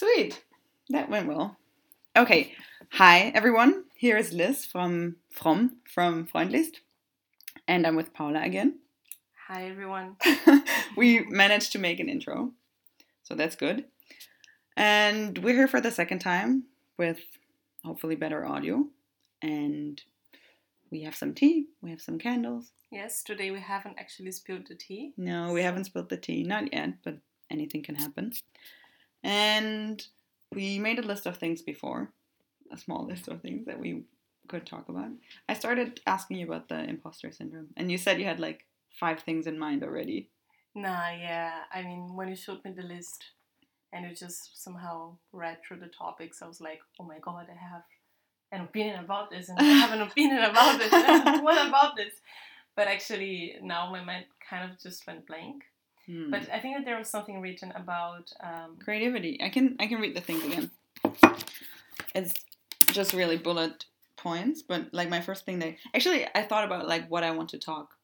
Sweet. That went well. Okay. Hi, everyone. Here is Liz from From from Freundlichst. And I'm with Paula again. Hi, everyone. we managed to make an intro. So that's good. And we're here for the second time with hopefully better audio. And we have some tea, we have some candles. Yes, today we haven't actually spilled the tea. No, we haven't spilled the tea. Not yet, but anything can happen. And we made a list of things before, a small list of things that we could talk about. I started asking you about the imposter syndrome, and you said you had like five things in mind already. Nah, yeah. I mean, when you showed me the list and you just somehow read through the topics, I was like, oh my god, I have an opinion about this, and I have an opinion about this. and what about this? But actually, now my mind kind of just went blank. Hmm. But I think that there was something written about um, creativity. I can I can read the things again. It's just really bullet points, but like my first thing they actually I thought about like what I want to talk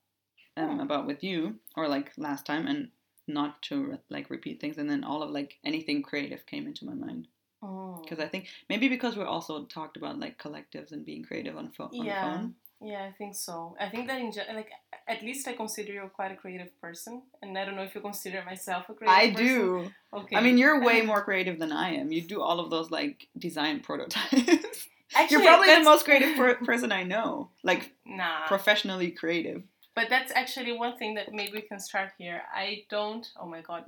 um, Oh. about with you or like last time and not to like repeat things and then all of like anything creative came into my mind oh, because I think maybe because we also talked about like collectives and being creative on, pho- on yeah, the phone. Yeah, I think so. I think that in gen- like at least I consider you quite a creative person, and I don't know if you consider myself a creative. I person. do. Okay. I mean, you're way more creative than I am. You do all of those like design prototypes. Actually, you're probably the most creative per- person I know. Like Nah. professionally creative. But that's actually one thing that maybe we can start here. I don't. Oh my god,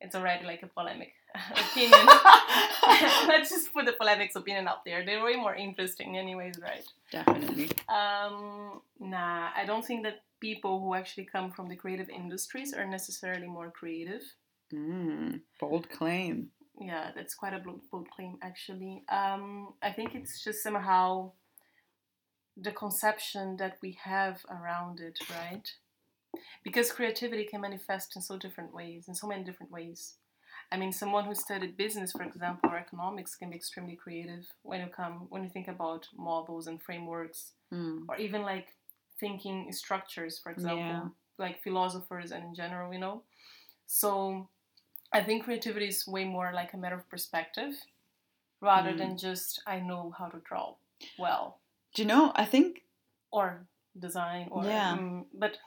it's already like a polemic opinion. Let's just put the polemics opinion out there. They're way more interesting, anyways, right? Definitely. Um, nah, I don't think that people who actually come from the creative industries are necessarily more creative. Mm, bold claim. Yeah, that's quite a bold bold claim, actually. Um, I think it's just somehow the conception that we have around it, right? Because creativity can manifest in so different ways, in so many different ways. I mean, someone who studied business, for example, or economics, can be extremely creative when you come when you think about models and frameworks, Mm. or even like thinking structures, for example, Yeah. like philosophers and in general, you know. So I think creativity is way more like a matter of perspective rather Mm. than just I know how to draw well Do you know? I think or design or Yeah. mm, but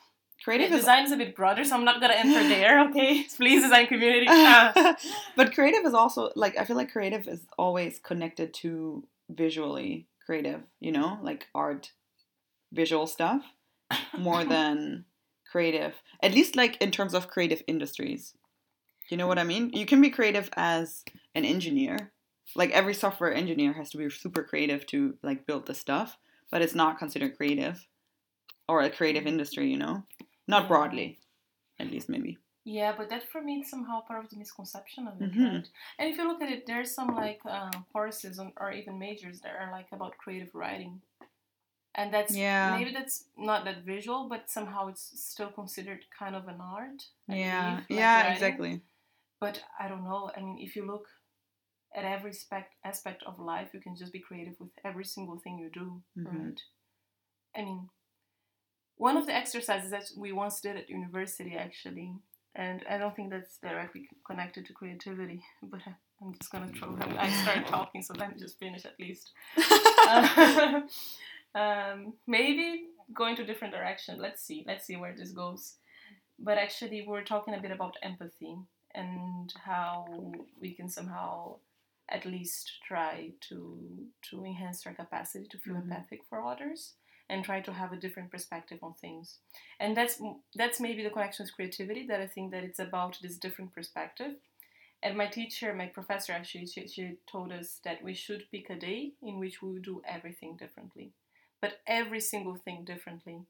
creative yeah, is design is a bit broader, so I'm not gonna enter there. Okay, please, design community. Ah. but creative is also like I feel like creative is always connected to visually creative, you know, like art, visual stuff, more than creative. At least like in terms of creative industries. You know what I mean? You can be creative as an engineer. Like every software engineer has to be super creative to like build the stuff, but it's not considered creative or a creative industry, you know? Not broadly, at least maybe. Yeah, but that for me is somehow part of the misconception of it, Mhm. right? And if you look at it, there's some like uh, courses on, or even majors that are like about creative writing, and that's Yeah. maybe that's not that visual, but somehow it's still considered kind of an art. I yeah, believe, like yeah, writing. exactly. But I don't know. I mean, if you look at every spec- aspect of life, you can just be creative with every single thing you do, Mhm. right? I mean, one of the exercises that we once did at university, actually, and I don't think that's directly connected to creativity, but I- I'm just gonna throw them. I start talking, so let me just finish at least. Uh, um, maybe going to different direction. Let's see. Let's see where this goes. But actually, we're talking a bit about empathy and how we can somehow at least try to to enhance our capacity to feel Mhm. empathic for others and try to have a different perspective on things. And that's that's maybe the connection with creativity that i think that it's about this different perspective. And my teacher my professor actually she, she told us that we should pick a day in which we would do everything differently but every single thing differently.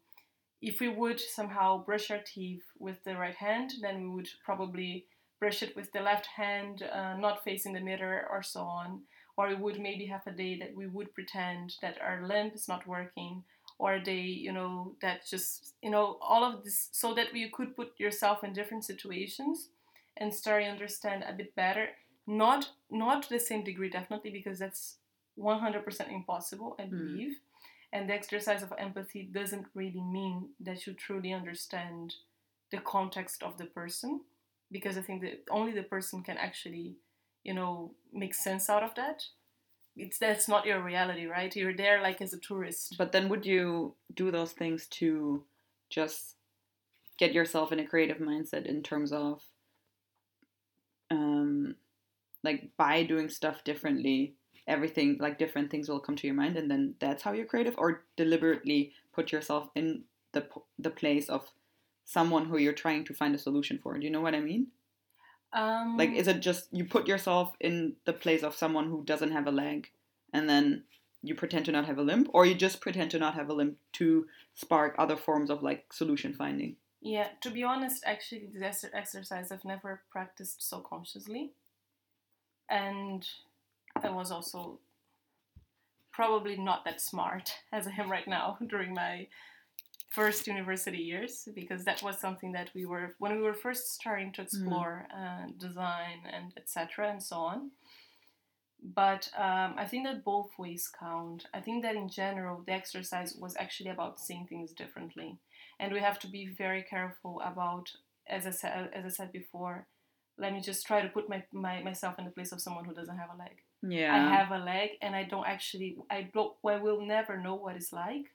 If we would somehow brush our teeth with the right hand then we would probably brush it with the left hand uh, not facing the mirror or so on. Or we would maybe have a day that we would pretend that our limb is not working or they you know that just you know all of this so that you could put yourself in different situations and start to understand a bit better not not to the same degree definitely because that's 100% impossible i Mm. believe and the exercise of empathy doesn't really mean that you truly understand the context of the person because i think that only the person can actually you know, make sense out of that. It's that's not your reality, right? You're there like as a tourist. But then would you do those things to just get yourself in a creative mindset in terms of um like by doing stuff differently everything like different things will come to your mind and then that's how you're creative or deliberately put yourself in the the place of someone who you're trying to find a solution for do you know what i mean um, like is it just you put yourself in the place of someone who doesn't have a leg and then you pretend to not have a limb or you just pretend to not have a limb to spark other forms of like solution finding yeah, to be honest, actually, this exercise I've never practiced so consciously. And I was also probably not that smart as I am right now during my first university years because that was something that we were when we were first starting to mm-hmm. explore mm. uh, design and etc and so on. But um, i think that both ways count. I think that in general the exercise was actually about seeing things differently. And we have to be very careful about as I said as I said before let me just try to put my, my myself in the place of someone who doesn't have a leg. Yeah. I have a leg and I don't actually I don't I will never know what it's like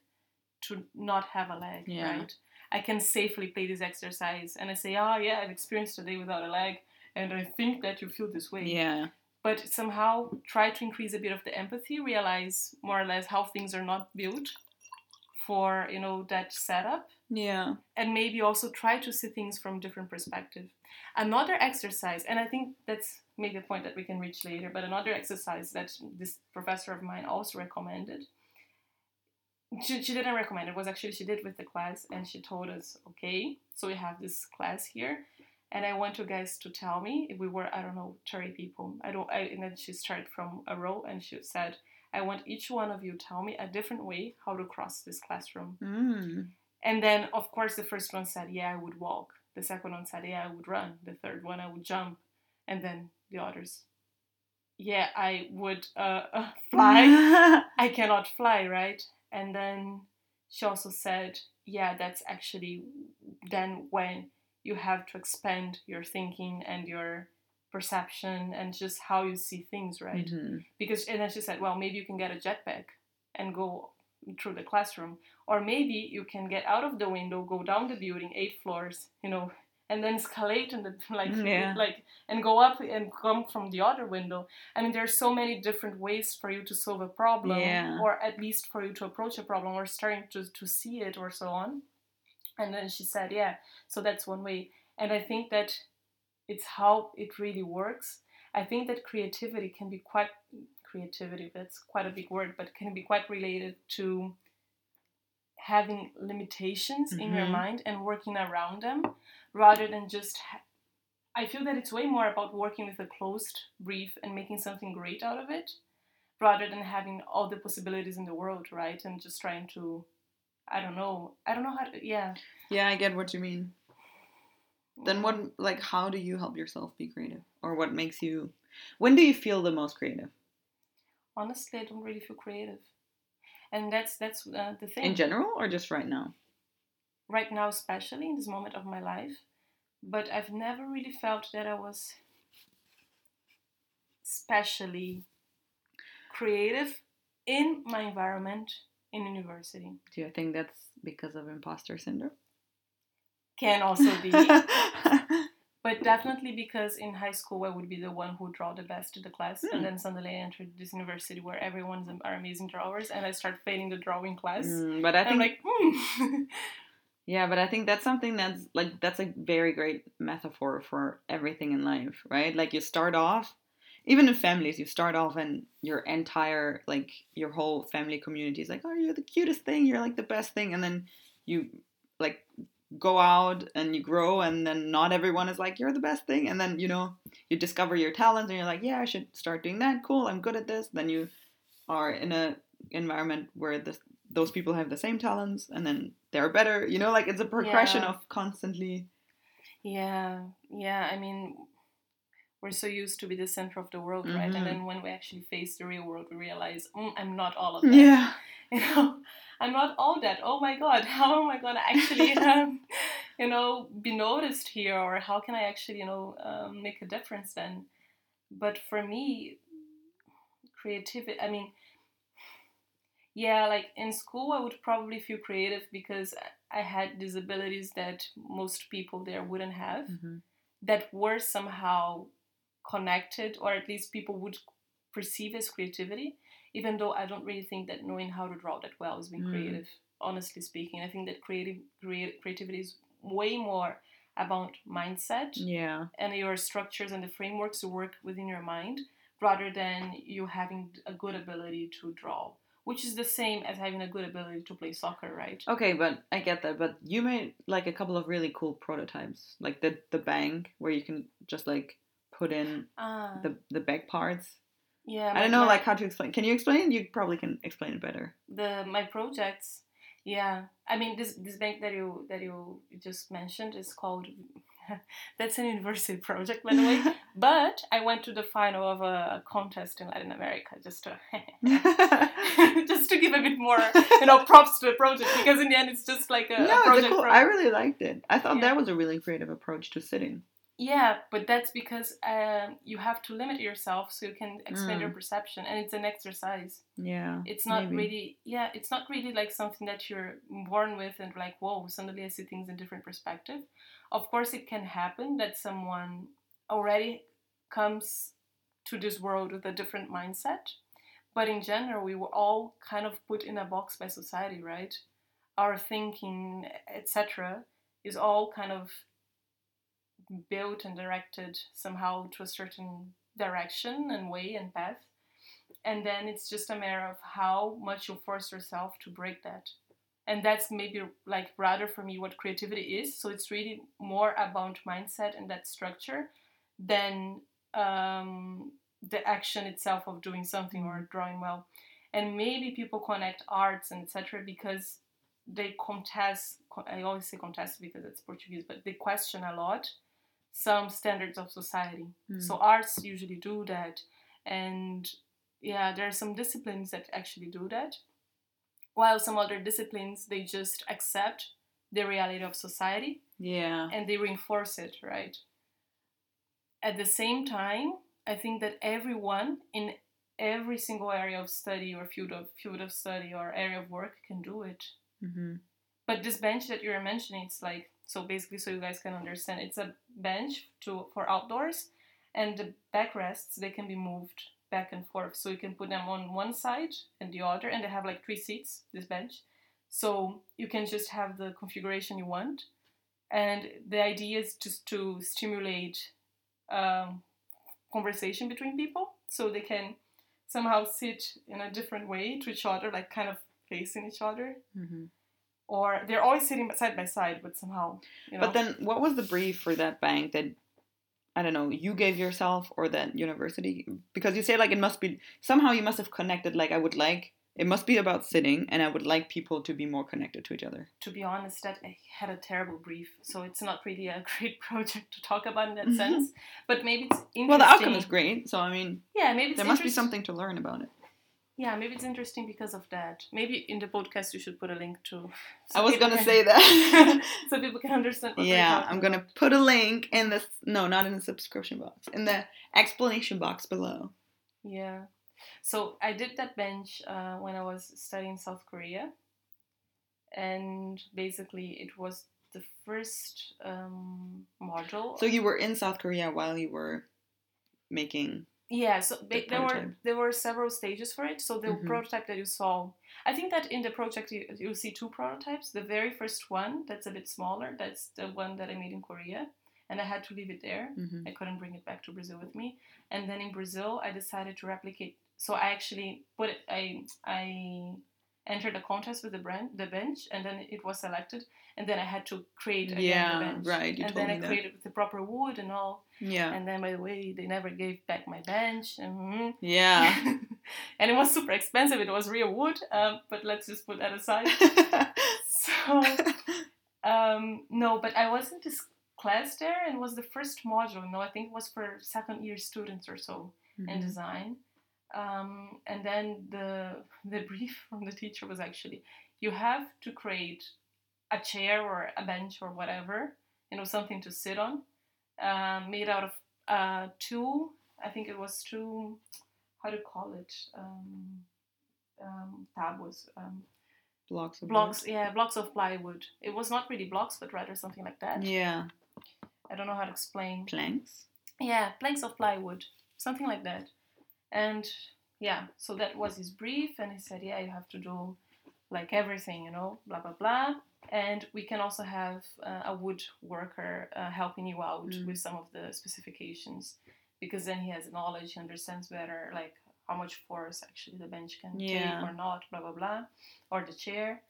to not have a leg yeah. right? I can safely play this exercise and I say oh yeah I've experienced a day without a leg and I think that you feel this way. Yeah. But somehow try to increase a bit of the empathy realize more or less how things are not built for you know that setup. Yeah. And maybe also try to see things from different perspective. Another exercise and i think that's maybe a point that we can reach later but another exercise that this professor of mine also recommended she, she didn't recommend it was actually she did with the class and she told us okay so we have this class here and I want you guys to tell me if we were I don't know 30 people I don't I, and then she started from a row and she said I want each one of you tell me a different way how to cross this classroom. Mm. And then, of course, the first one said, Yeah, I would walk. The second one said, Yeah, I would run. The third one, I would jump. And then the others, Yeah, I would uh, uh, fly. I cannot fly, right? And then she also said, Yeah, that's actually then when you have to expand your thinking and your perception and just how you see things, right? Mm-hmm. Because and then she said, well, maybe you can get a jetpack and go through the classroom, or maybe you can get out of the window, go down the building, eight floors, you know, and then escalate and the like yeah. like and go up and come from the other window. I mean, there's so many different ways for you to solve a problem, yeah. or at least for you to approach a problem, or starting to to see it, or so on. And then she said, yeah, so that's one way. And I think that it's how it really works. I think that creativity can be quite creativity, that's quite a big word, but can be quite related to having limitations mm-hmm. in your mm-hmm. mind and working around them rather than just ha- I feel that it's way more about working with a closed brief and making something great out of it rather than having all the possibilities in the world, right? And just trying to I don't know. I don't know how to yeah. Yeah, I get what you mean then what like how do you help yourself be creative or what makes you when do you feel the most creative honestly i don't really feel creative and that's that's uh, the thing in general or just right now right now especially in this moment of my life but i've never really felt that i was especially creative in my environment in university do you think that's because of imposter syndrome can also be. but definitely because in high school I would be the one who draw the best in the class, mm. and hmm. then suddenly I entered this university where everyone's are amazing drawers, and I start failing the drawing class. Mm, but I think I'm like, hmm. yeah, but I think that's something that's like that's a very great metaphor for everything in life, right? Like you start off. Even in families, you start off and your entire, like, your whole family community is like, oh, you're the cutest thing, you're like the best thing. And then you, like, go out and you grow and then not everyone is like you're the best thing and then you know you discover your talents and you're like yeah i should start doing that cool i'm good at this then you are in a environment where this, those people have the same talents and then they're better you know like it's a progression yeah. of constantly yeah yeah i mean we're so used to be the center of the world right mm-hmm. and then when we actually face the real world we realize mm, i'm not all of that yeah you know I'm not all that. Oh my god, how am I gonna actually, um, you know, be noticed here, or how can I actually, you know, um, make a difference then? but for me, creativity. I mean, yeah, like in school, I would probably feel creative because I had these abilities that most people there wouldn't have, Mm-hmm. that were somehow connected, or at least people would perceive as creativity. Even though I don't really think that knowing how to draw that well is being Mm. creative. Honestly speaking, I think that creative creat- creativity is way more about mindset Yeah. and your structures and the frameworks to work within your mind rather than you having a good ability to draw which is the same as having a good ability to play soccer right Okay, but I get that. But you made like a couple of really cool prototypes, like the the bank where you can just like put in ah the the back parts. yeah I don't know like how to explain. Can you explain? You probably can explain it better. the my projects yeah i mean this this bank that you that you just mentioned is called that's an university project by the way but i went to the final of a contest in latin america just to just to give a bit more you know props to the project because in the end it's just like a, no, a project cool. I really liked it. I thought Yeah. that was a really creative approach to sitting. yeah but that's because um, you have to limit yourself so you can expand your Mm. perception and it's an exercise Yeah. it's not maybe. really yeah it's not really like something that you're born with and like whoa suddenly i see things in different perspective of course it can happen that someone already comes to this world with a different mindset. But in general we were all kind of put in a box by society right? Our thinking etc is all kind of built and directed somehow to a certain direction and way and path. And then it's just a matter of how much you force yourself to break that. And that's maybe like rather for me what creativity is. So it's really more about mindset and that structure than um, the action itself of doing something or drawing well. And maybe people connect arts and etc because they contest i always say contest because it's portuguese but they question a lot some standards of society. Hmm. so arts usually do that. And yeah there are some disciplines that actually do that while some other disciplines they just accept the reality of society Yeah. and they reinforce it right at the same time i think that everyone in every single area of study or field of field of study or area of work can do it. Hmm but this bench that you're mentioning it's like so basically so you guys can understand it's a bench to for outdoors and the backrests they can be moved back and forth. So you can put them on one side and the other and they have like three seats this bench. So you can just have the configuration you want. And the idea is just to stimulate um, conversation between people so they can somehow sit in a different way to each other like kind of facing each other hmm or they're always sitting side by side, but somehow, you know. But then, what was the brief for that bank that I don't know you gave yourself or that university? Because you say like it must be somehow you must have connected. Like I would like it must be about sitting, and I would like people to be more connected to each other. to be honest, that I had a terrible brief, so it's not really a great project to talk about in that mm-hmm. sense. But maybe it's interesting. Well, the outcome is great, so I mean Yeah, maybe there must be something to learn about it. Yeah, maybe it's interesting because of that. Maybe in the podcast you should put a link to. so I was gonna can- say that. so people can understand. What yeah, I'm gonna put a link in the no, not in the subscription box, in the explanation box below. Yeah. So I did that bench uh, when I was studying South Korea, and basically it was the first um, module. So you were in South Korea while you were making. Yeah, so the there were there were several stages for it. So the Mhm. prototype that you saw, I think that in the project you you see two prototypes. The very first one that's a bit smaller, that's the one that I made in Korea, and I had to leave it there. Mhm. I couldn't bring it back to Brazil with me. And then in Brazil, I decided to replicate. So I actually put it. I I entered a contest with the brand, the bench, and then it was selected. And then I had to create again Yeah, the bench. right, and then I that. created with the proper wood and all. Yeah. And then by the way, they never gave back my bench. mhm. Yeah. and it was super expensive. It was real wood. Um, but let's just put that aside. So um, no, but I was in this class there, and it was the first module. No, I think it was for second year students or so in Mhm. design. Um, and then the the brief from the teacher was actually you have to create a chair or a bench or whatever, you know, something to sit on, uh, made out of uh, two I think it was two, how to call it, um, um, tábuas, um, Blocks of blocks. wood. Yeah, blocks of plywood. It was not really blocks, but rather something like that. Yeah. I don't know how to explain. Planks. Yeah, planks of plywood, something like that. And yeah, so that was his brief, and he said, yeah, you have to do like everything, you know, blah blah blah. And we can also have uh, a woodworker uh, helping you out Mm. with some of the specifications, because then he has knowledge, he understands better, like how much force actually the bench can Yeah. take or not, blah blah blah, or the chair.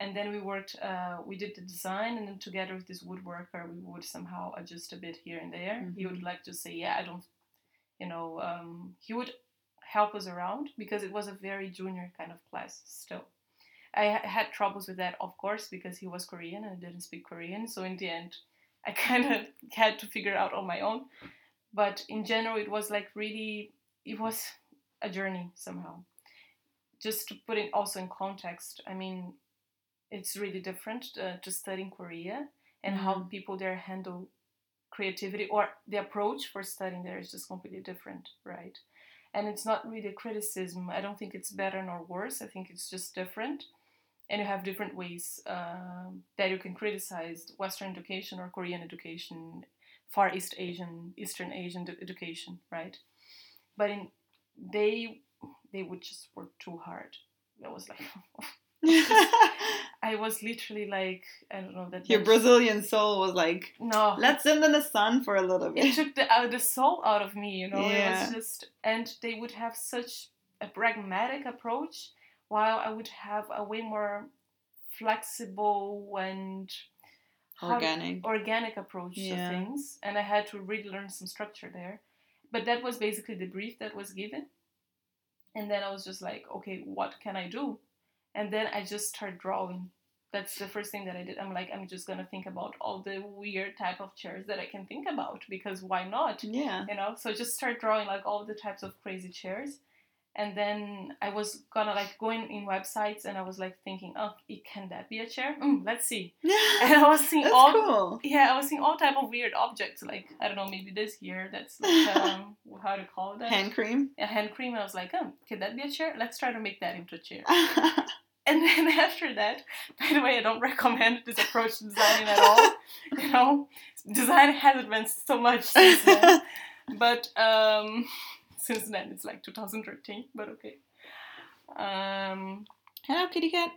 And then we worked, uh, we did the design, and then together with this woodworker, we would somehow adjust a bit here and there. He would Mhm. like to say, yeah, I don't, you know, um, he would help us around because it was a very junior kind of class still. I had troubles with that, of course, because he was Korean and I didn't speak Korean. So in the end, I kind of had to figure out on my own. But in general, it was like really, it was a journey somehow. Just to put it also in context, I mean, it's really different uh, to study in Korea and how Mhm. people there handle creativity or the approach for studying there is just completely different, right? And it's not really a criticism. I don't think it's better nor worse. I think it's just different. And you have different ways um, that you can criticize Western education or Korean education, Far East Asian, Eastern Asian education, right? But in they they would just work too hard. That was like I was literally like I don't know that Your that- Brazilian soul was like, no let's sit in the sun for a little bit. it took the uh, the soul out of me, you know. It Yeah. was just, and they would have such a pragmatic approach, while I would have a way more flexible and Organic. organic approach Yeah. to things, and I had to really learn some structure there. But that was basically the brief that was given, and then I was just like, okay, what can I do? And then I just started drawing. That's the first thing that I did. I'm like, I'm just gonna think about all the weird type of chairs that I can think about because why not? Yeah. you know so just start drawing like all the types of crazy chairs and then i was gonna like going in websites and i was like thinking oh it- can that be a chair mm, let's see and i was seeing That's all cool. yeah i was seeing all type of weird objects like i don't know maybe this here that's like um how to call that Hand cream. a hand cream and i was like oh can that be a chair let's try to make that into a chair and then after that, by the way, I don't recommend this approach to designing at all. You know, design has advanced so much since then. But um, since then, it's like 2013. But okay. Um, Hello, kitty cat.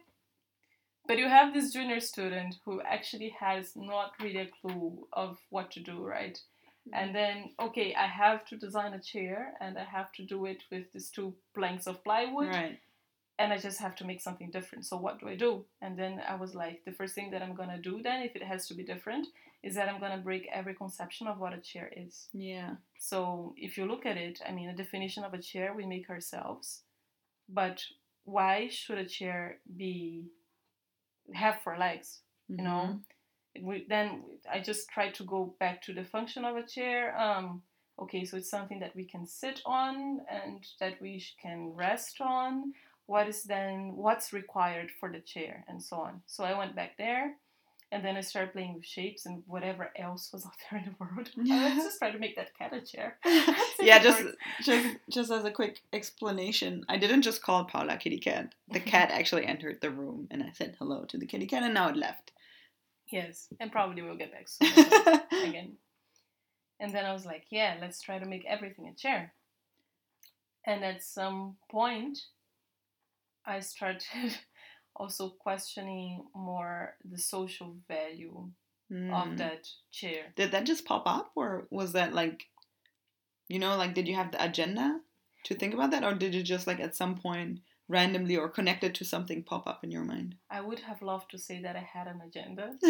but you have this junior student who actually has not really a clue of what to do, right? And then, okay, I have to design a chair, and I have to do it with these two planks of plywood Right. And I just have to make something different. So what do I do? And then I was like, the first thing that I'm gonna do then, if it has to be different, is that I'm gonna break every conception of what a chair is. Yeah. So if you look at it, I mean, a definition of a chair we make ourselves, but why should a chair be have four legs? You know, we, then I just tried to go back to the function of a chair. Um, okay, so it's something that we can sit on and that we sh- can rest on. What is then what's required for the chair and so on. So I went back there, and then I started playing with shapes and whatever else was out there in the world. Let's just try to make that cat a chair. yeah, just just just as a quick explanation, I didn't just call Paula kitty cat. The cat actually entered the room, and I said hello to the kitty cat, and now it left. Yes, and probably we'll get back soon again. And then I was like, yeah, let's try to make everything a chair. And at some point, I started also questioning more the social value Hmm. of that chair. Did that just pop up, or was that like, you know, like did you have the agenda to think about that, or did you just like at some point randomly or connected to something pop up in your mind? I would have loved to say that I had an agenda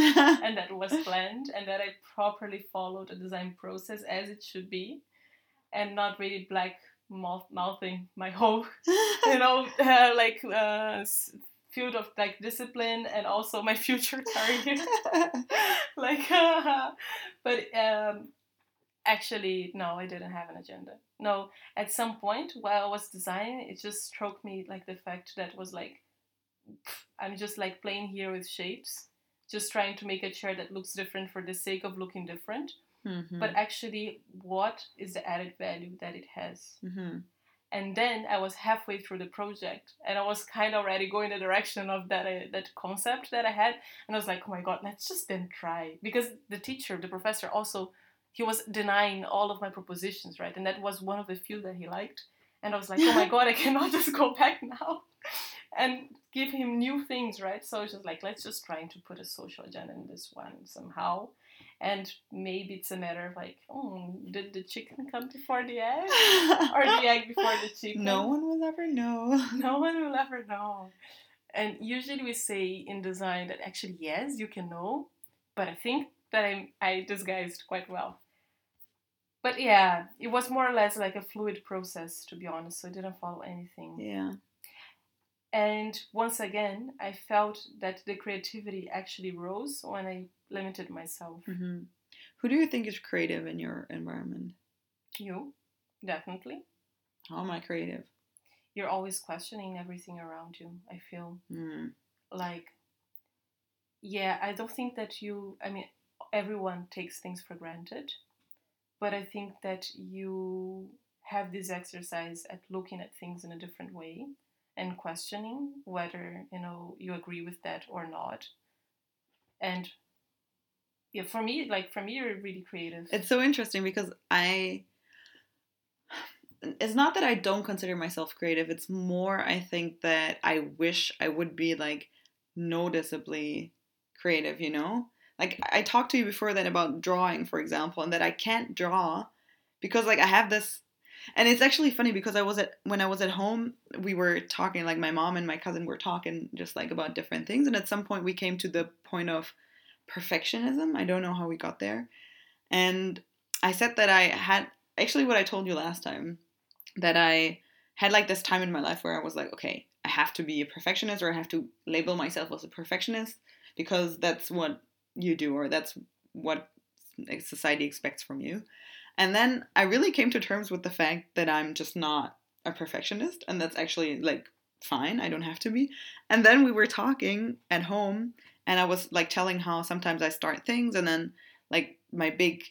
and that was planned and that I properly followed the design process as it should be and not really black mouth mouthing my whole you know, uh, like uh, field of like discipline and also my future career. like, but um, actually, no, I didn't have an agenda. No, at some point while I was designing, it just struck me like the fact that was like, I'm just like playing here with shapes, just trying to make a chair that looks different for the sake of looking different. Mhm. but actually what is the added value that it has. Mhm. And then I was halfway through the project, and I was kind of already going the direction of that uh, that concept that I had, and I was like, oh my god, let's just then try because the teacher, the professor, also he was denying all of my propositions, right? And that was one of the few that he liked. And I was like, oh my god, I cannot just go back now and give him new things, right? So it's just like, let's just try to put a social agenda in this one somehow. And maybe it's a matter of like, oh, did the chicken come before the egg? or the egg before the chicken? no one will ever know. No one will ever know. And usually we say in design that actually, yes, you can know, but I think that I, I disguised quite well. But yeah, it was more or less like a fluid process, to be honest, so I didn't follow anything. Yeah. And once again, I felt that the creativity actually rose when I limited myself. hmm Who do you think is creative in your environment? You, definitely. How am I creative? You're always questioning everything around you, I feel. Mm. Like, yeah, I don't think that you, I mean, everyone takes things for granted, but I think that you have this exercise at looking at things in a different way and questioning whether, you know, you agree with that or not. And yeah, for me, like, for me, you're really creative. It's so interesting because I. It's not that I don't consider myself creative. It's more I think that I wish I would be like noticeably creative, you know? Like I talked to you before then about drawing, for example, and that I can't draw because like I have this and it's actually funny because I was at when I was at home, we were talking like my mom and my cousin were talking just like about different things and at some point we came to the point of perfectionism. I don't know how we got there. And I said that I had actually what I told you last time that I had like this time in my life where I was like, okay, I have to be a perfectionist or I have to label myself as a perfectionist because that's what you do or that's what society expects from you. And then I really came to terms with the fact that I'm just not a perfectionist and that's actually like fine. I don't have to be. And then we were talking at home and I was like telling how sometimes I start things and then like my big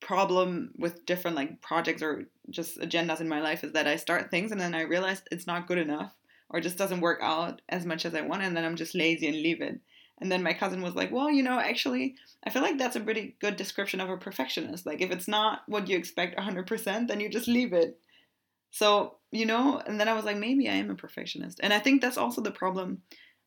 problem with different like projects or just agendas in my life is that I start things and then I realize it's not good enough or just doesn't work out as much as I want and then I'm just lazy and leave it. And then my cousin was like, "Well, you know, actually, I feel like that's a pretty good description of a perfectionist. Like if it's not what you expect 100%, then you just leave it." So, you know, and then I was like, maybe I am a perfectionist. And I think that's also the problem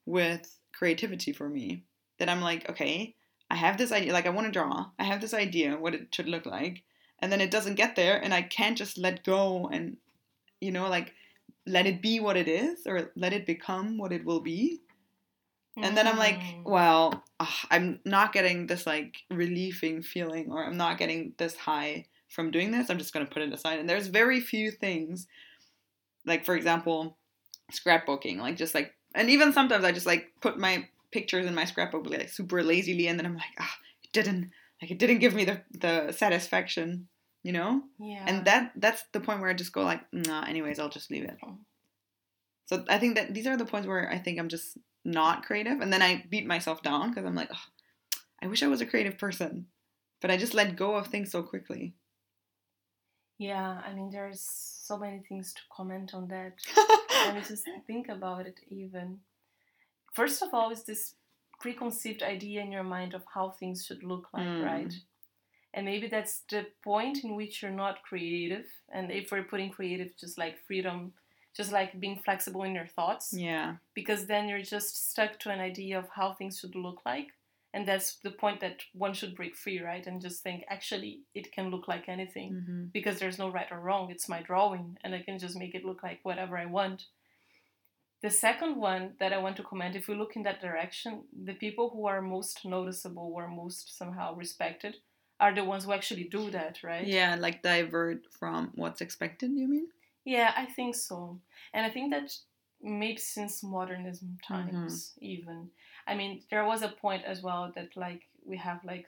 with creativity for me. That I'm like, okay, I have this idea, like I want to draw. I have this idea what it should look like, and then it doesn't get there and I can't just let go and you know, like let it be what it is or let it become what it will be. And then I'm like, Mm. well, ugh, I'm not getting this like relieving feeling or I'm not getting this high from doing this. I'm just going to put it aside. And there's very few things, like for example, scrapbooking, like just like, and even sometimes I just like put my pictures in my scrapbook like super lazily and then I'm like, ah, it didn't, like it didn't give me the, the satisfaction, you know? yeah. And that that's the point where I just go like, nah, anyways, I'll just leave it. Oh. So I think that these are the points where I think I'm just not creative, and then I beat myself down because I'm like, oh, I wish I was a creative person, but I just let go of things so quickly. Yeah, I mean, there's so many things to comment on that. Let me just think about it even. First of all, is this preconceived idea in your mind of how things should look like, Mm. right? And maybe that's the point in which you're not creative. And if we're putting creative just like freedom, just like being flexible in your thoughts, yeah, because then you're just stuck to an idea of how things should look like. And that's the point that one should break free, right? And just think, actually, it can look like anything hmm because there's no right or wrong. It's my drawing, and I can just make it look like whatever I want. The second one that I want to comment, if we look in that direction, the people who are most noticeable or most somehow respected are the ones who actually do that, right? yeah, like divert from what's expected. You mean? Yeah, I think so. And I think that maybe since modernism times, even. I mean, there was a point as well that, like, we have, like,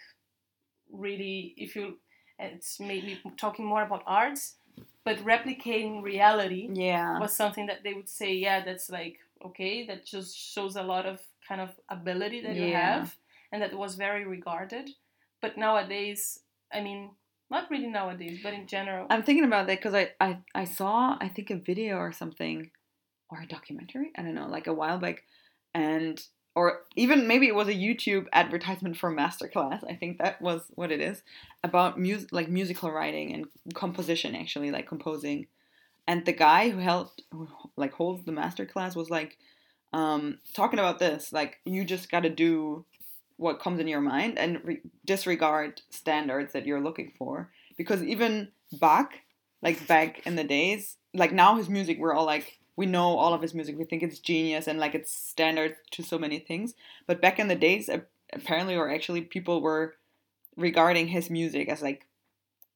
really, if you, it's maybe talking more about arts, but replicating reality Yeah, was something that they would say, yeah, that's like, okay, that just shows a lot of kind of ability that you have, and that was very regarded. But nowadays, I mean, not really nowadays, but in general. I'm thinking about that because I, I I saw I think a video or something, or a documentary. I don't know, like a while back, and or even maybe it was a YouTube advertisement for masterclass. I think that was what it is about music, like musical writing and composition, actually, like composing. And the guy who held, who, like, holds the masterclass was like um, talking about this. Like, you just got to do what comes in your mind and re- disregard standards that you're looking for. Because even Bach, like back in the days, like now his music, we're all like, we know all of his music. We think it's genius and like it's standard to so many things. But back in the days, apparently, or actually, people were regarding his music as like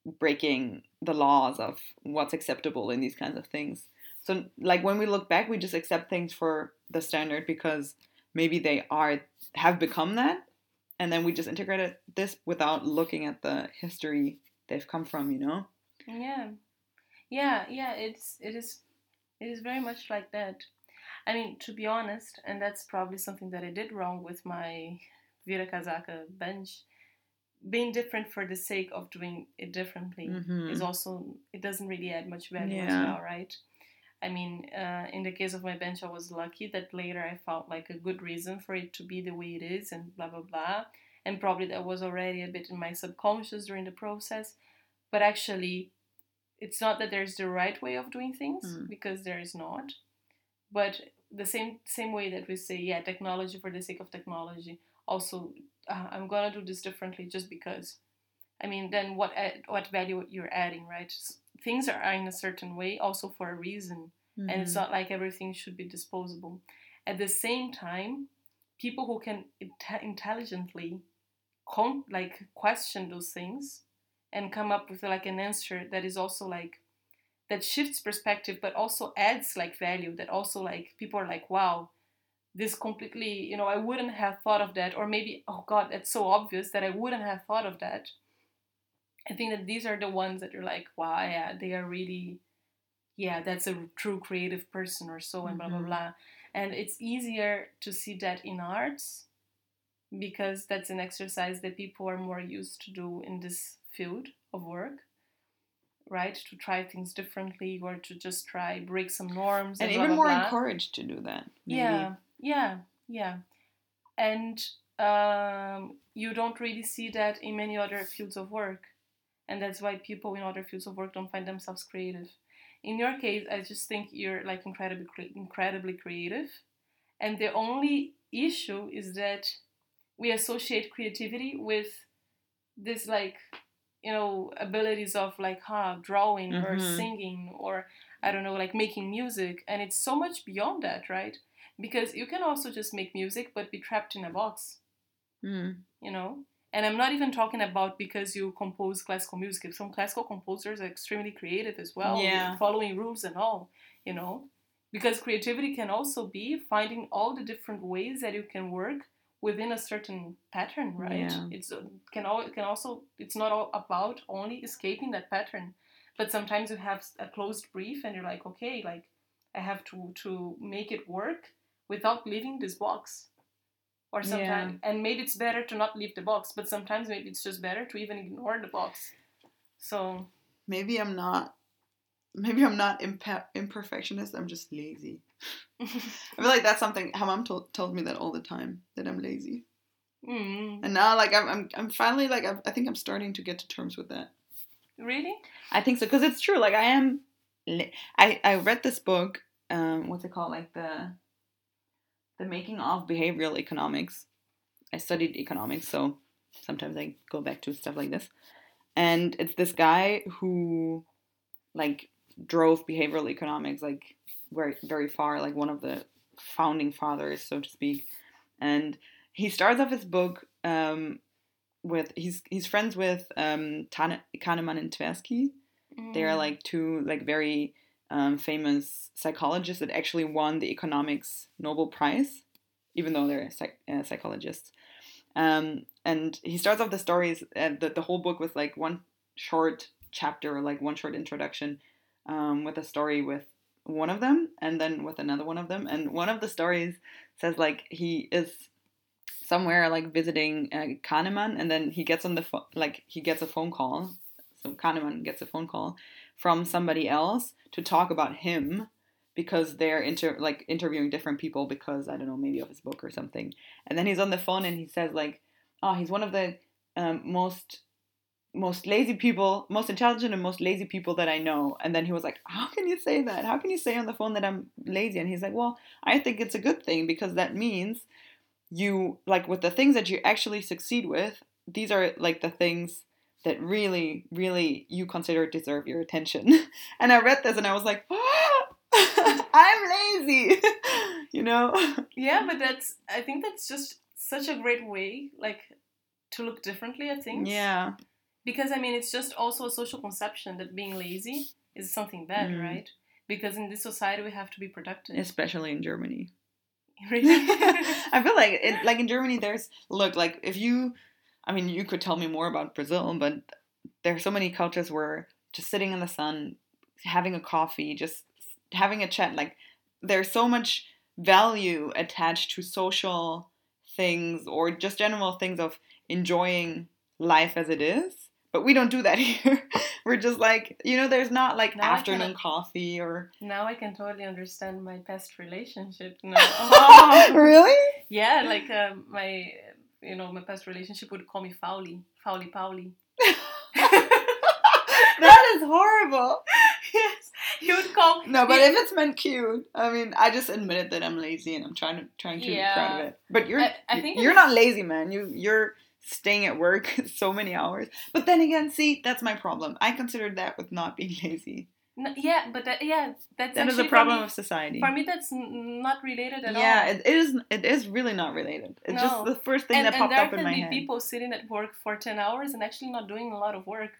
breaking the laws of what's acceptable in these kinds of things. So, like when we look back, we just accept things for the standard because maybe they are have become that, and then we just integrated this without looking at the history they've come from. You know? Yeah, yeah, yeah. It's it is it is very much like that. I mean, to be honest, and that's probably something that I did wrong with my Vira Casaca bench. Being different for the sake of doing it differently Mhm. is also it doesn't really add much value as Yeah. well, right? I mean, uh, in the case of my bench, I was lucky that later I found like a good reason for it to be the way it is, and blah blah blah. And probably that was already a bit in my subconscious during the process, but actually, it's not that there's the right way of doing things Mm. because there is not. But the same same way that we say, yeah, technology for the sake of technology. Also, uh, I'm gonna do this differently just because. I mean, then what add, what value you're adding, right? S- Things are in a certain way, also for a reason, and it's Mhm. not like everything should be disposable. At the same time, people who can inte- intelligently, con- like question those things, and come up with like an answer that is also like that shifts perspective, but also adds like value. That also like people are like, wow, this completely, you know, I wouldn't have thought of that, or maybe, oh God, that's so obvious that I wouldn't have thought of that. I think that these are the ones that you're like, wow, yeah, they are really, yeah, that's a true creative person or so, and blah blah Mhm. blah. And it's easier to see that in arts because that's an exercise that people are more used to do in this field of work, right? To try things differently or to just try break some norms and and, even blah, more blah. encouraged to do that. maybe. Yeah, yeah, yeah. And um, you don't really see that in many other fields of work. And that's why people in other fields of work don't find themselves creative. In your case, I just think you're like incredibly, incredibly creative. And the only issue is that we associate creativity with this like you know abilities of like huh drawing or Mhm. singing or i don't know like making music and it's so much beyond that right because you can also just make music but be trapped in a box Mm. you know and i'm not even talking about because you compose classical music some classical composers are extremely creative as well Yeah. following rules and all you know because creativity can also be finding all the different ways that you can work within a certain pattern right Yeah. it's uh, can all it can also it's not all about only escaping that pattern but sometimes you have a closed brief and you're like okay like i have to to make it work without leaving this box or sometimes and maybe it's better to not leave the box but sometimes maybe it's just better to even ignore the box so Maybe I'm not. Maybe I'm not impe- imperfectionist. I'm just lazy. I feel like that's something. How mom told tells me that all the time that I'm lazy, mm, and now like I'm I'm, I'm finally like I'm, I think I'm starting to get to terms with that. really I think so because it's true. Like I am. I I read this book. Um, what's it called? Like the. The making of behavioral economics. I studied economics, so sometimes I go back to stuff like this. And it's this guy who, like, drove behavioral economics like very very far, like one of the founding fathers, so to speak. And he starts off his book um, with he's he's friends with um, Tane- Kahneman and Tversky. They are Mm. like two like very um, famous psychologists that actually won the economics Nobel Prize, even though they're psych- uh, psychologists. Um, and he starts off the stories, uh, the, the whole book with like one short chapter or like one short introduction um, with a story with one of them and then with another one of them. And one of the stories says like he is somewhere like visiting uh, Kahneman, and then he gets on the phone, like he gets a phone call. So Kahneman gets a phone call from somebody else to talk about him because they're inter like interviewing different people because I don't know maybe of his book or something. And then he's on the phone and he says like, oh, he's one of the um, most most lazy people, most intelligent and most lazy people that I know. And then he was like, How can you say that? How can you say on the phone that I'm lazy? And he's like, Well, I think it's a good thing because that means you, like, with the things that you actually succeed with, these are like the things that really, really you consider deserve your attention. and I read this and I was like, I'm lazy, you know? Yeah, but that's, I think that's just such a great way, like, to look differently at things. Yeah because I mean it's just also a social conception that being lazy is something bad, Mm. right? Because in this society we have to be productive. especially in Germany. Really? I feel like it, like in Germany, there's look like if you, I mean, you could tell me more about Brazil, but there are so many cultures where just sitting in the sun, having a coffee, just having a chat, like there's so much value attached to social things or just general things of enjoying life as it is. But we don't do that here. We're just like, you know, there's not like Now afternoon coffee or. now I can totally understand my past relationship. No. Oh, really? yeah, like um, my you know my past relationship would call me Fowly, Fowly Powly. that is horrible. yes, he would call. No, but if it's meant cute, I mean, I just admitted that I'm lazy and I'm trying to trying to be proud of it. But you're I- I think you're not lazy, man. You you're staying at work so many hours. But then again, see, that's my problem. I consider that with not being lazy. N- yeah, but that, yeah, that's That is a problem me, of society. for me. That's n- not related at all. yeah, it is. It is really not related. It's just the first thing and, that popped up in my head. And there can be people sitting at work for 10 hours and actually not doing a lot of work.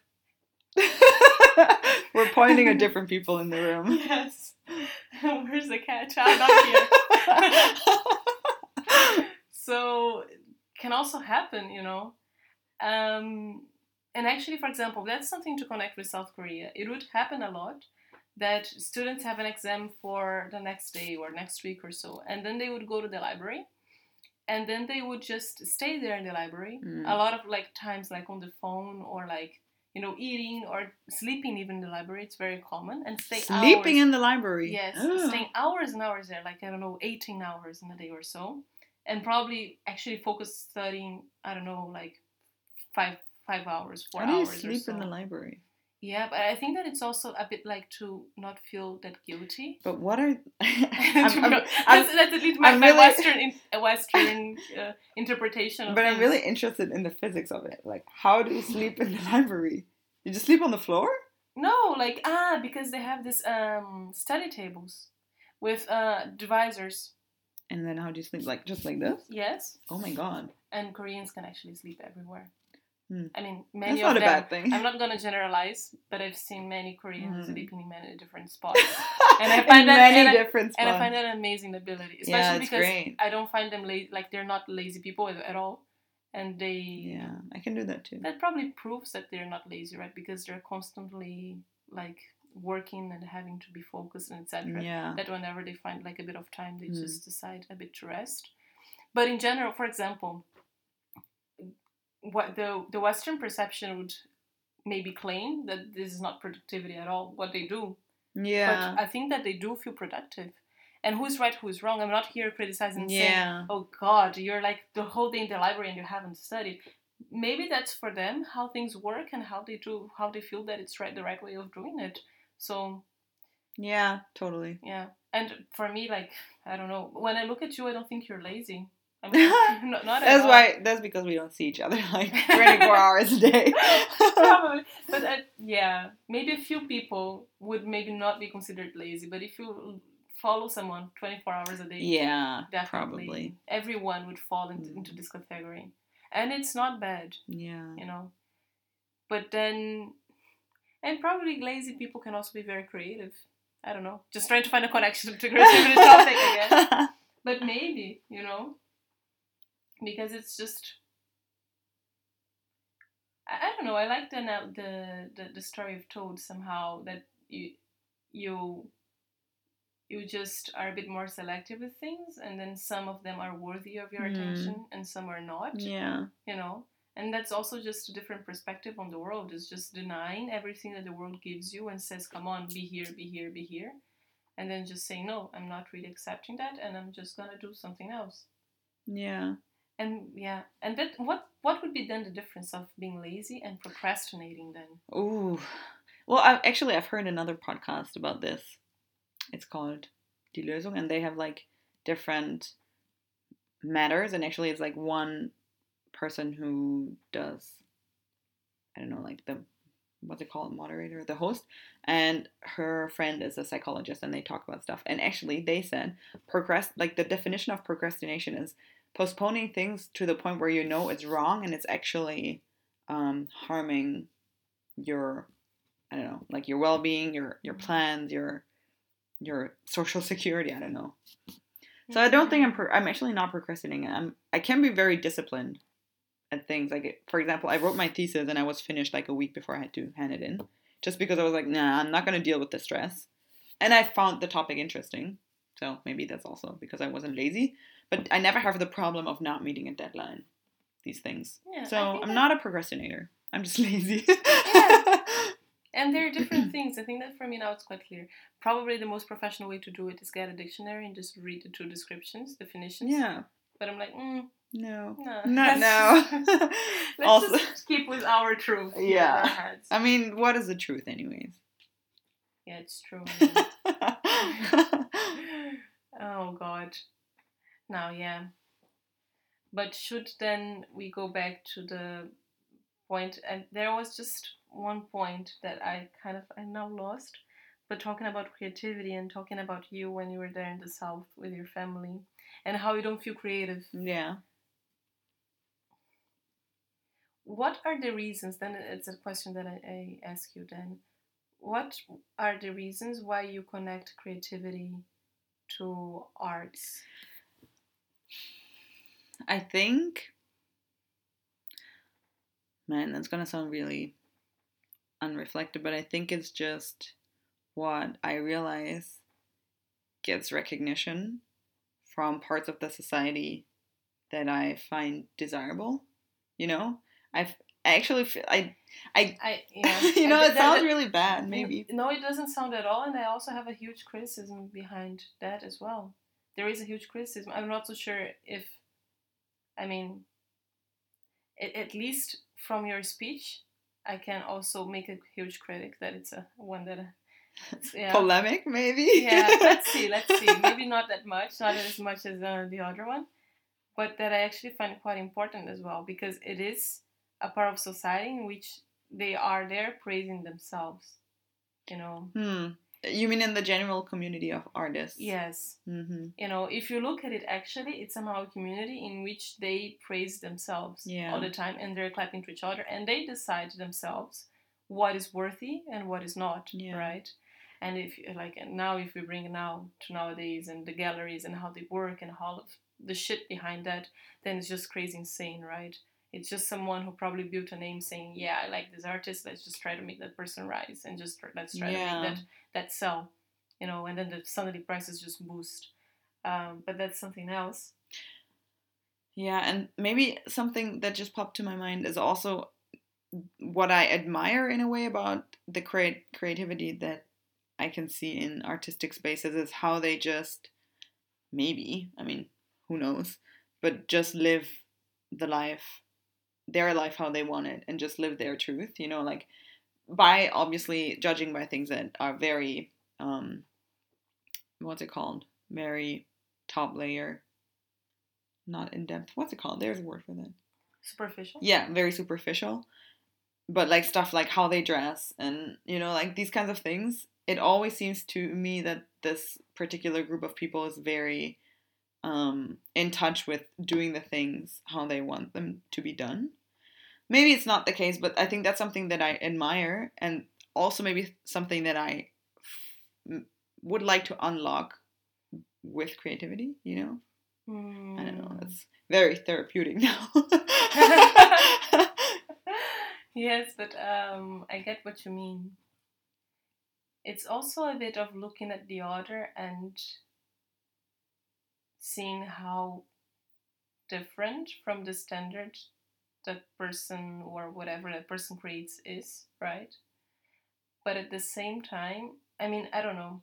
We're pointing at different people in the room. Yes. Where's the cat? I'm not here. so can also happen, you know. Um, and actually, for example, that's something to connect with South Korea. It would happen a lot that students have an exam for the next day or next week or so, and then they would go to the library, and then they would just stay there in the library. Mm. A lot of like times, like on the phone or like you know eating or sleeping even in the library. It's very common and stay Sleeping hours. in the library. Yes, Ugh. staying hours and hours there, like I don't know, 18 hours in a day or so, and probably actually focus studying. I don't know, like five five hours, four How do you hours or sleep so. in the library? Yeah, but I think that it's also a bit like to not feel that guilty. But what are? I'm- I'm- I'm- that's, that's at least my, I'm my Western in, Western uh, interpretation. Of But I'm really interested in the physics of it. Like, how do you sleep in the library? You just sleep on the floor? no, like ah, because they have this um study tables with uh divisors. And then how do you sleep? Like, just like this? Yes, Oh my god. and Koreans can actually sleep everywhere. Hmm. I mean, many That's not of a them. bad thing. I'm not gonna generalize, but I've seen many Koreans Hmm. sleeping in many different spots, and I find in that- many I- different spots. and I find that an amazing ability, especially yeah, because great. I don't find them lazy. Like they're not lazy people at all, and they. Yeah, I can do that too. That probably proves that they're not lazy, right? Because they're constantly like working and having to be focused and etc. Yeah. That whenever they find like a bit of time, they Mm. just decide a bit to rest. But in general, for example, what the the Western perception would maybe claim that this is not productivity at all. What they do, Yeah. but I think that they do feel productive. And who's right, who's wrong? I'm not here criticizing saying, Yeah. oh God, you're like the whole day in the library and you haven't studied. Maybe that's for them how things work and how they do, how they feel that it's right, the right way of doing it. So Yeah, totally. yeah, and for me, like I don't know, when I look at you, I don't think you're lazy. I mean, not, not at That's all. why. That's because we don't see each other like 24 hours a day. Probably, but uh, yeah, maybe a few people would maybe not be considered lazy. But if you follow someone 24 hours a day, yeah, definitely probably. everyone would fall into, Mm. into this category, and it's not bad, Yeah. you know. But then, and probably lazy people can also be very creative. I don't know. Just trying to find a connection to creativity topic again. But maybe, you know, because it's just. I, I don't know. I like the, the the the story of Toad somehow that you you you just are a bit more selective with things and then some of them are worthy of your Mm. attention and some are not Yeah. you know and that's also just a different perspective on the world it's just denying everything that the world gives you and says come on be here be here be here and then just saying no i'm not really accepting that and i'm just gonna do something else Yeah. and yeah and that what what would be then the difference of being lazy and procrastinating then Ooh. Well, I actually I've heard another podcast about this. It's called Die Lösung, and they have like different matters, and actually it's like one person who does, I don't know, like the what's it called, moderator, the host, and her friend is a psychologist, and they talk about stuff. And actually, they said procrast like the definition of procrastination is postponing things to the point where you know it's wrong and it's actually um, harming your I don't know, like your well-being, your your plans, your your social security. I don't know. So I don't think I'm pro- I'm actually not procrastinating. I'm I can be very disciplined at things. Like for example, I wrote my thesis and I was finished like a week before I had to hand it in, just because I was like, nah, I'm not gonna deal with the stress, and I found the topic interesting. So maybe that's also because I wasn't lazy. But I never have the problem of not meeting a deadline. These things. Yeah, So I'm that- not a procrastinator. I'm just lazy. And there are different things. I think that for me now it's quite clear. Probably the most professional way to do it is get a dictionary and just read the two descriptions, definitions. yeah. But I'm like, mm, No. no. Not now. Let's also, just keep with our truth. Yeah. I mean, what is the truth, anyways? yeah, it's true. oh God. Now, yeah. But should then we go back to the point? point, and there was just one point that I kind of I now lost. But talking about creativity and talking about you when you were there in the south with your family, and how you don't feel creative. yeah. What are the reasons? Then it's a question that I, I ask you. Then, what are the reasons why you connect creativity to arts? I think, man, that's gonna sound really unreflective, but I think it's just what I realize gets recognition from parts of the society that I find desirable. You know, I've I actually feel I I I yeah. you know I- it that- sounds really bad maybe No, it doesn't sound at all, and I also have a huge criticism behind that as well. There is a huge criticism. I'm not so sure if, I mean, at, at least from your speech, I can also make a huge critic that it's a one that, yeah. polemic maybe yeah, let's see, let's see. Maybe not that much, not as much as uh, the other one, but that I actually find quite important as well because it is a part of society in which they are there praising themselves. You know. hmm. you mean in the general community of artists Yes. mm-hmm. You know, if you look at it, actually, it's somehow a community in which they praise themselves Yeah. all the time, and they're clapping to each other, and they decide themselves what is worthy and what is not. Yeah. Right. And if like now, if we bring now to nowadays and the galleries and how they work and all of the shit behind that, then it's just crazy insane, right? It's just someone who probably built a name saying, "Yeah, I like this artist. Let's just try to make that person rise and just let's try Yeah. to make that that sell." You know, and then the suddenly prices just boost. Um, but that's something else. Yeah, and maybe something that just popped to my mind is also what I admire in a way about the create creativity that I can see in artistic spaces is how they just maybe, I mean, who knows, but just live the life their life how they want it and just live their truth, you know, like by obviously judging by things that are very um what's it called? Very top layer not in depth. What's it called? There's a word for that. Superficial. Yeah, very superficial. But like stuff like how they dress and you know, like these kinds of things, it always seems to me that this particular group of people is very um in touch with doing the things how they want them to be done. Maybe it's not the case, but I think that's something that I admire and also maybe something that I f- would like to unlock with creativity, you know? I don't know. Hmm. It's very therapeutic now. yes, but um, I get what you mean. it's also a bit of looking at the other and seeing how different from the standard that person or whatever that person creates is, right? But at the same time, I mean, I don't know.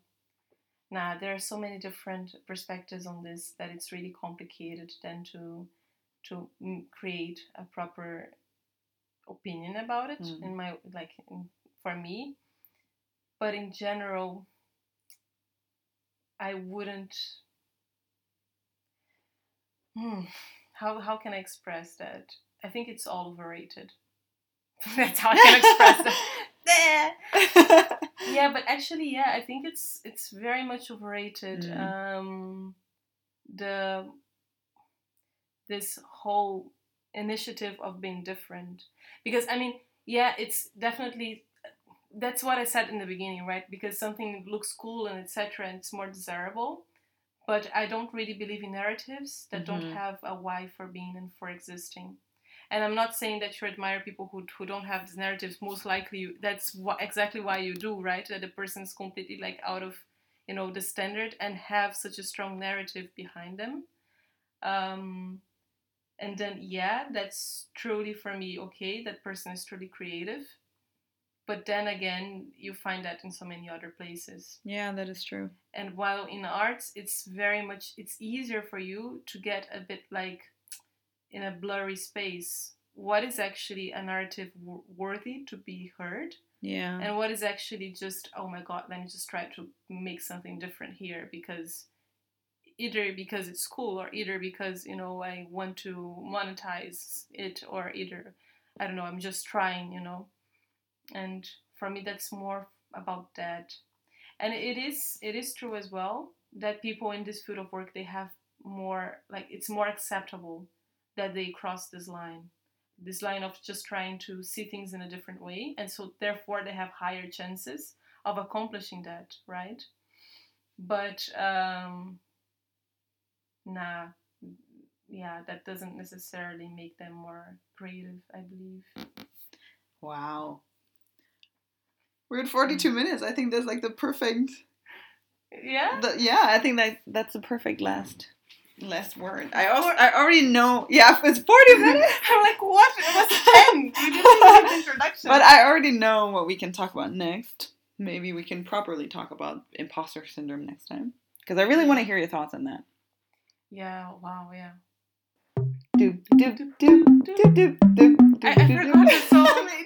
Nah, there are so many different perspectives on this that it's really complicated then to to create a proper opinion about it mm. in my like in, for me but in general i wouldn't hmm, how how can i express that i think it's all overrated. That's how i can express it. Yeah but actually yeah i think it's it's very much overrated mm. um the this whole initiative of being different. Because i mean yeah it's definitely that's what i said in the beginning right? Because something looks cool and etc and it's more desirable. But i don't really believe in narratives that mm-hmm. don't have a why for being and for existing and i'm not saying that you admire people who, who don't have these narratives. Most likely that's what, exactly why you do right? That the person is completely like out of you know the standard and have such a strong narrative behind them. Um, and then yeah that's truly for me okay. That person is truly creative. But then again you find that in so many other places. Yeah that is true. And while in arts it's very much it's easier for you to get a bit like in a blurry space what is actually a narrative w- worthy to be heard? Yeah. And what is actually just oh my god let me just try to make something different here because either because it's cool or either because you know I want to monetize it or either I don't know I'm just trying you know? And for me that's more about that. And it is it is true as well that people in this field of work they have more like it's more acceptable that they cross this line this line of just trying to see things in a different way and so therefore they have higher chances of accomplishing that right but um, nah, yeah, that doesn't necessarily make them more creative, I believe. Wow. We're at 42 mm-hmm. minutes. I think that's like the perfect. Yeah? The, yeah, I think that that's the perfect last last word. I also I already know. Yeah, it's 40 minutes. I'm like, what? It was 10. You didn't the introduction. But I already know what we can talk about next. Maybe we can properly talk about imposter syndrome next time. Because I really want to hear your thoughts on that. Yeah, wow, yeah. Do, do, do, do, do, do, do, I, I forgot the song.